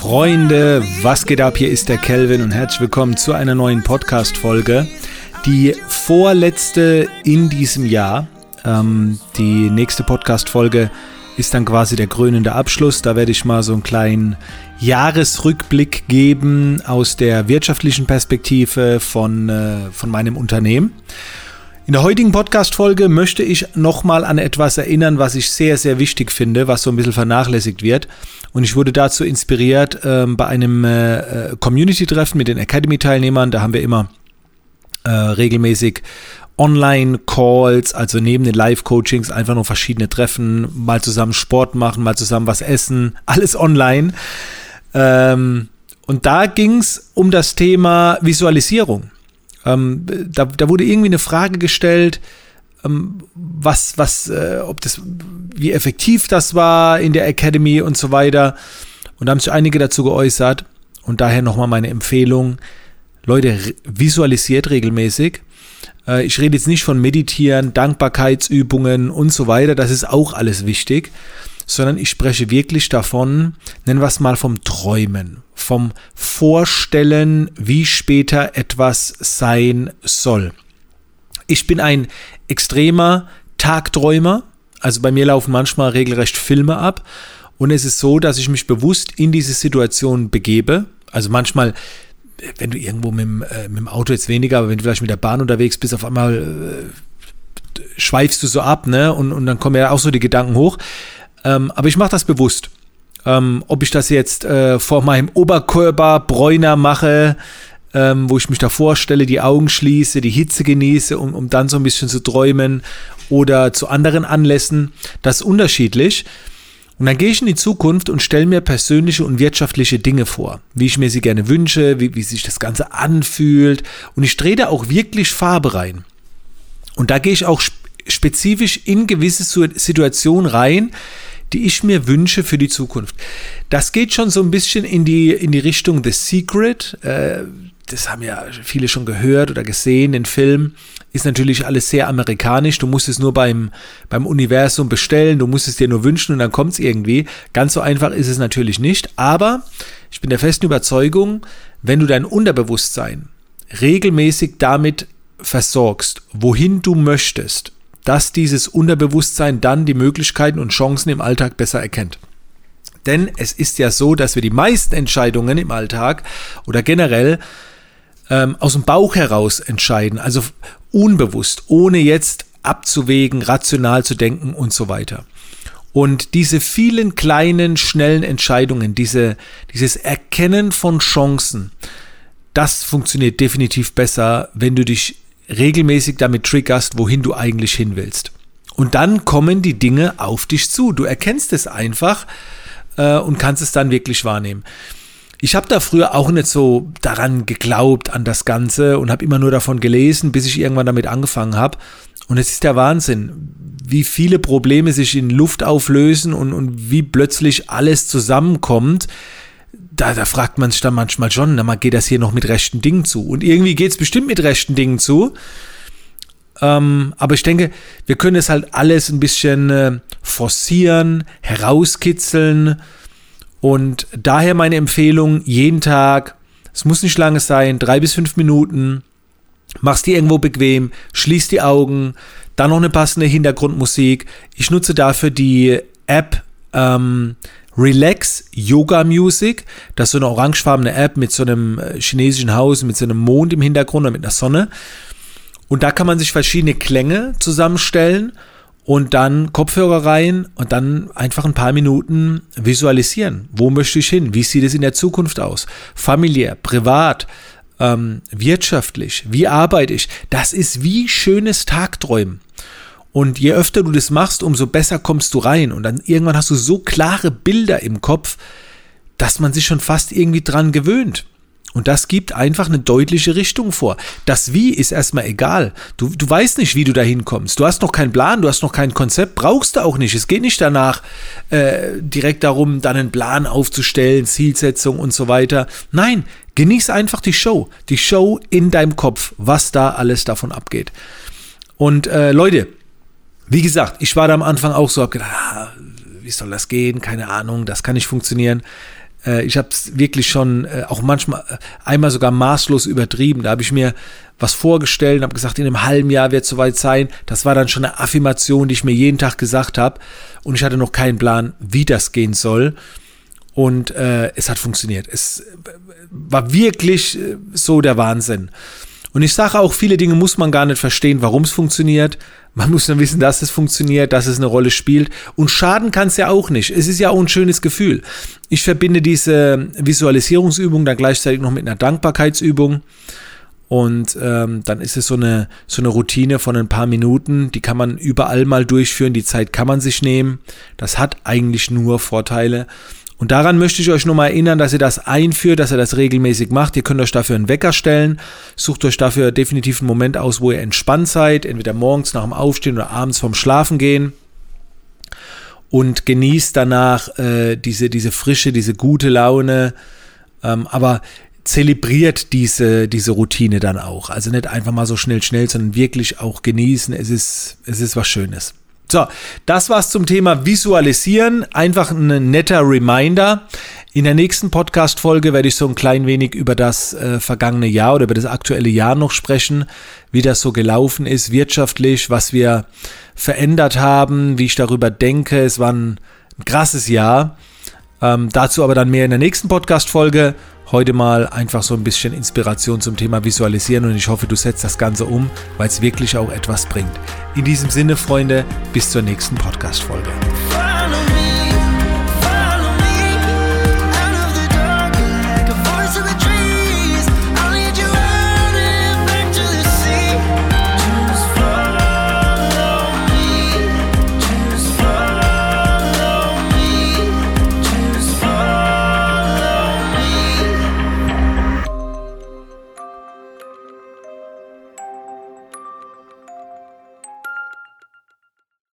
Freunde, was geht ab? Hier ist der Kelvin und herzlich willkommen zu einer neuen Podcast-Folge. Die vorletzte in diesem Jahr. Ähm, die nächste Podcast-Folge ist dann quasi der krönende Abschluss. Da werde ich mal so einen kleinen Jahresrückblick geben aus der wirtschaftlichen Perspektive von, äh, von meinem Unternehmen. In der heutigen Podcast-Folge möchte ich nochmal an etwas erinnern, was ich sehr, sehr wichtig finde, was so ein bisschen vernachlässigt wird. Und ich wurde dazu inspiriert äh, bei einem äh, äh, Community-Treffen mit den Academy-Teilnehmern. Da haben wir immer äh, regelmäßig Online-Calls, also neben den Live-Coachings einfach nur verschiedene Treffen, mal zusammen Sport machen, mal zusammen was essen, alles online. Ähm, und da ging es um das Thema Visualisierung. Ähm, da, da, wurde irgendwie eine Frage gestellt, ähm, was, was, äh, ob das, wie effektiv das war in der Academy und so weiter. Und da haben sich einige dazu geäußert. Und daher nochmal meine Empfehlung. Leute, visualisiert regelmäßig. Äh, ich rede jetzt nicht von Meditieren, Dankbarkeitsübungen und so weiter. Das ist auch alles wichtig sondern ich spreche wirklich davon, nennen wir es mal vom Träumen, vom Vorstellen, wie später etwas sein soll. Ich bin ein extremer Tagträumer, also bei mir laufen manchmal regelrecht Filme ab und es ist so, dass ich mich bewusst in diese Situation begebe. Also manchmal wenn du irgendwo mit dem, äh, mit dem, Auto jetzt weniger, aber wenn du vielleicht mit der Bahn unterwegs bist, auf einmal äh, schweifst du so ab, ne? Und, und dann kommen ja auch so die Gedanken hoch. Ähm, aber ich mache das bewusst. Ähm, ob ich das jetzt äh, vor meinem Oberkörper Bräuner mache, ähm, wo ich mich da vorstelle, die Augen schließe, die Hitze genieße, um, um dann so ein bisschen zu träumen oder zu anderen Anlässen, das ist unterschiedlich. Und dann gehe ich in die Zukunft und stelle mir persönliche und wirtschaftliche Dinge vor, wie ich mir sie gerne wünsche, wie, wie sich das Ganze anfühlt. Und ich drehe da auch wirklich Farbe rein. Und da gehe ich auch spezifisch in gewisse Situationen rein, die ich mir wünsche für die Zukunft. Das geht schon so ein bisschen in die, in die Richtung The Secret. Äh, das haben ja viele schon gehört oder gesehen, den Film. Ist natürlich alles sehr amerikanisch. Du musst es nur beim, beim Universum bestellen, du musst es dir nur wünschen und dann kommt es irgendwie. Ganz so einfach ist es natürlich nicht. Aber ich bin der festen Überzeugung, wenn du dein Unterbewusstsein regelmäßig damit versorgst, wohin du möchtest, dass dieses Unterbewusstsein dann die Möglichkeiten und Chancen im Alltag besser erkennt. Denn es ist ja so, dass wir die meisten Entscheidungen im Alltag oder generell ähm, aus dem Bauch heraus entscheiden, also unbewusst, ohne jetzt abzuwägen, rational zu denken und so weiter. Und diese vielen kleinen, schnellen Entscheidungen, diese, dieses Erkennen von Chancen, das funktioniert definitiv besser, wenn du dich regelmäßig damit triggerst, wohin du eigentlich hin willst. Und dann kommen die Dinge auf dich zu. Du erkennst es einfach äh, und kannst es dann wirklich wahrnehmen. Ich habe da früher auch nicht so daran geglaubt, an das Ganze und habe immer nur davon gelesen, bis ich irgendwann damit angefangen habe. Und es ist der Wahnsinn, wie viele Probleme sich in Luft auflösen und, und wie plötzlich alles zusammenkommt da, da fragt man sich dann manchmal schon, na, geht das hier noch mit rechten Dingen zu? Und irgendwie geht es bestimmt mit rechten Dingen zu. Ähm, aber ich denke, wir können es halt alles ein bisschen äh, forcieren, herauskitzeln. Und daher meine Empfehlung, jeden Tag, es muss nicht lange sein, drei bis fünf Minuten, machst die irgendwo bequem, schließ die Augen, dann noch eine passende Hintergrundmusik. Ich nutze dafür die App ähm, Relax Yoga Music. Das ist so eine orangefarbene App mit so einem äh, chinesischen Haus, mit so einem Mond im Hintergrund und mit einer Sonne. Und da kann man sich verschiedene Klänge zusammenstellen und dann Kopfhörer rein und dann einfach ein paar Minuten visualisieren. Wo möchte ich hin? Wie sieht es in der Zukunft aus? Familiär, privat, ähm, wirtschaftlich. Wie arbeite ich? Das ist wie schönes Tagträumen. Und je öfter du das machst, umso besser kommst du rein. Und dann irgendwann hast du so klare Bilder im Kopf, dass man sich schon fast irgendwie dran gewöhnt. Und das gibt einfach eine deutliche Richtung vor. Das Wie ist erstmal egal. Du, du weißt nicht, wie du da hinkommst. Du hast noch keinen Plan, du hast noch kein Konzept, brauchst du auch nicht. Es geht nicht danach äh, direkt darum, dann einen Plan aufzustellen, Zielsetzung und so weiter. Nein, genieß einfach die Show. Die Show in deinem Kopf, was da alles davon abgeht. Und äh, Leute, wie gesagt, ich war da am Anfang auch so, hab gedacht, ah, wie soll das gehen? Keine Ahnung, das kann nicht funktionieren. Äh, ich habe es wirklich schon äh, auch manchmal äh, einmal sogar maßlos übertrieben. Da habe ich mir was vorgestellt und habe gesagt, in einem halben Jahr wird es soweit sein. Das war dann schon eine Affirmation, die ich mir jeden Tag gesagt habe. Und ich hatte noch keinen Plan, wie das gehen soll. Und äh, es hat funktioniert. Es war wirklich so der Wahnsinn. Und ich sage auch, viele Dinge muss man gar nicht verstehen, warum es funktioniert. Man muss nur wissen, dass es funktioniert, dass es eine Rolle spielt. Und schaden kann es ja auch nicht. Es ist ja auch ein schönes Gefühl. Ich verbinde diese Visualisierungsübung dann gleichzeitig noch mit einer Dankbarkeitsübung. Und ähm, dann ist es so eine, so eine Routine von ein paar Minuten, die kann man überall mal durchführen, die Zeit kann man sich nehmen. Das hat eigentlich nur Vorteile. Und daran möchte ich euch nochmal erinnern, dass ihr das einführt, dass ihr das regelmäßig macht. Ihr könnt euch dafür einen Wecker stellen. Sucht euch dafür definitiv einen Moment aus, wo ihr entspannt seid. Entweder morgens nach dem Aufstehen oder abends vorm Schlafen gehen. Und genießt danach äh, diese, diese frische, diese gute Laune. Ähm, aber zelebriert diese, diese Routine dann auch. Also nicht einfach mal so schnell, schnell, sondern wirklich auch genießen. Es ist, es ist was Schönes. So, das war's zum Thema Visualisieren. Einfach ein netter Reminder. In der nächsten Podcast-Folge werde ich so ein klein wenig über das äh, vergangene Jahr oder über das aktuelle Jahr noch sprechen, wie das so gelaufen ist wirtschaftlich, was wir verändert haben, wie ich darüber denke. Es war ein, ein krasses Jahr. Ähm, dazu aber dann mehr in der nächsten Podcast-Folge. Heute mal einfach so ein bisschen Inspiration zum Thema Visualisieren und ich hoffe, du setzt das Ganze um, weil es wirklich auch etwas bringt. In diesem Sinne, Freunde, bis zur nächsten Podcast-Folge.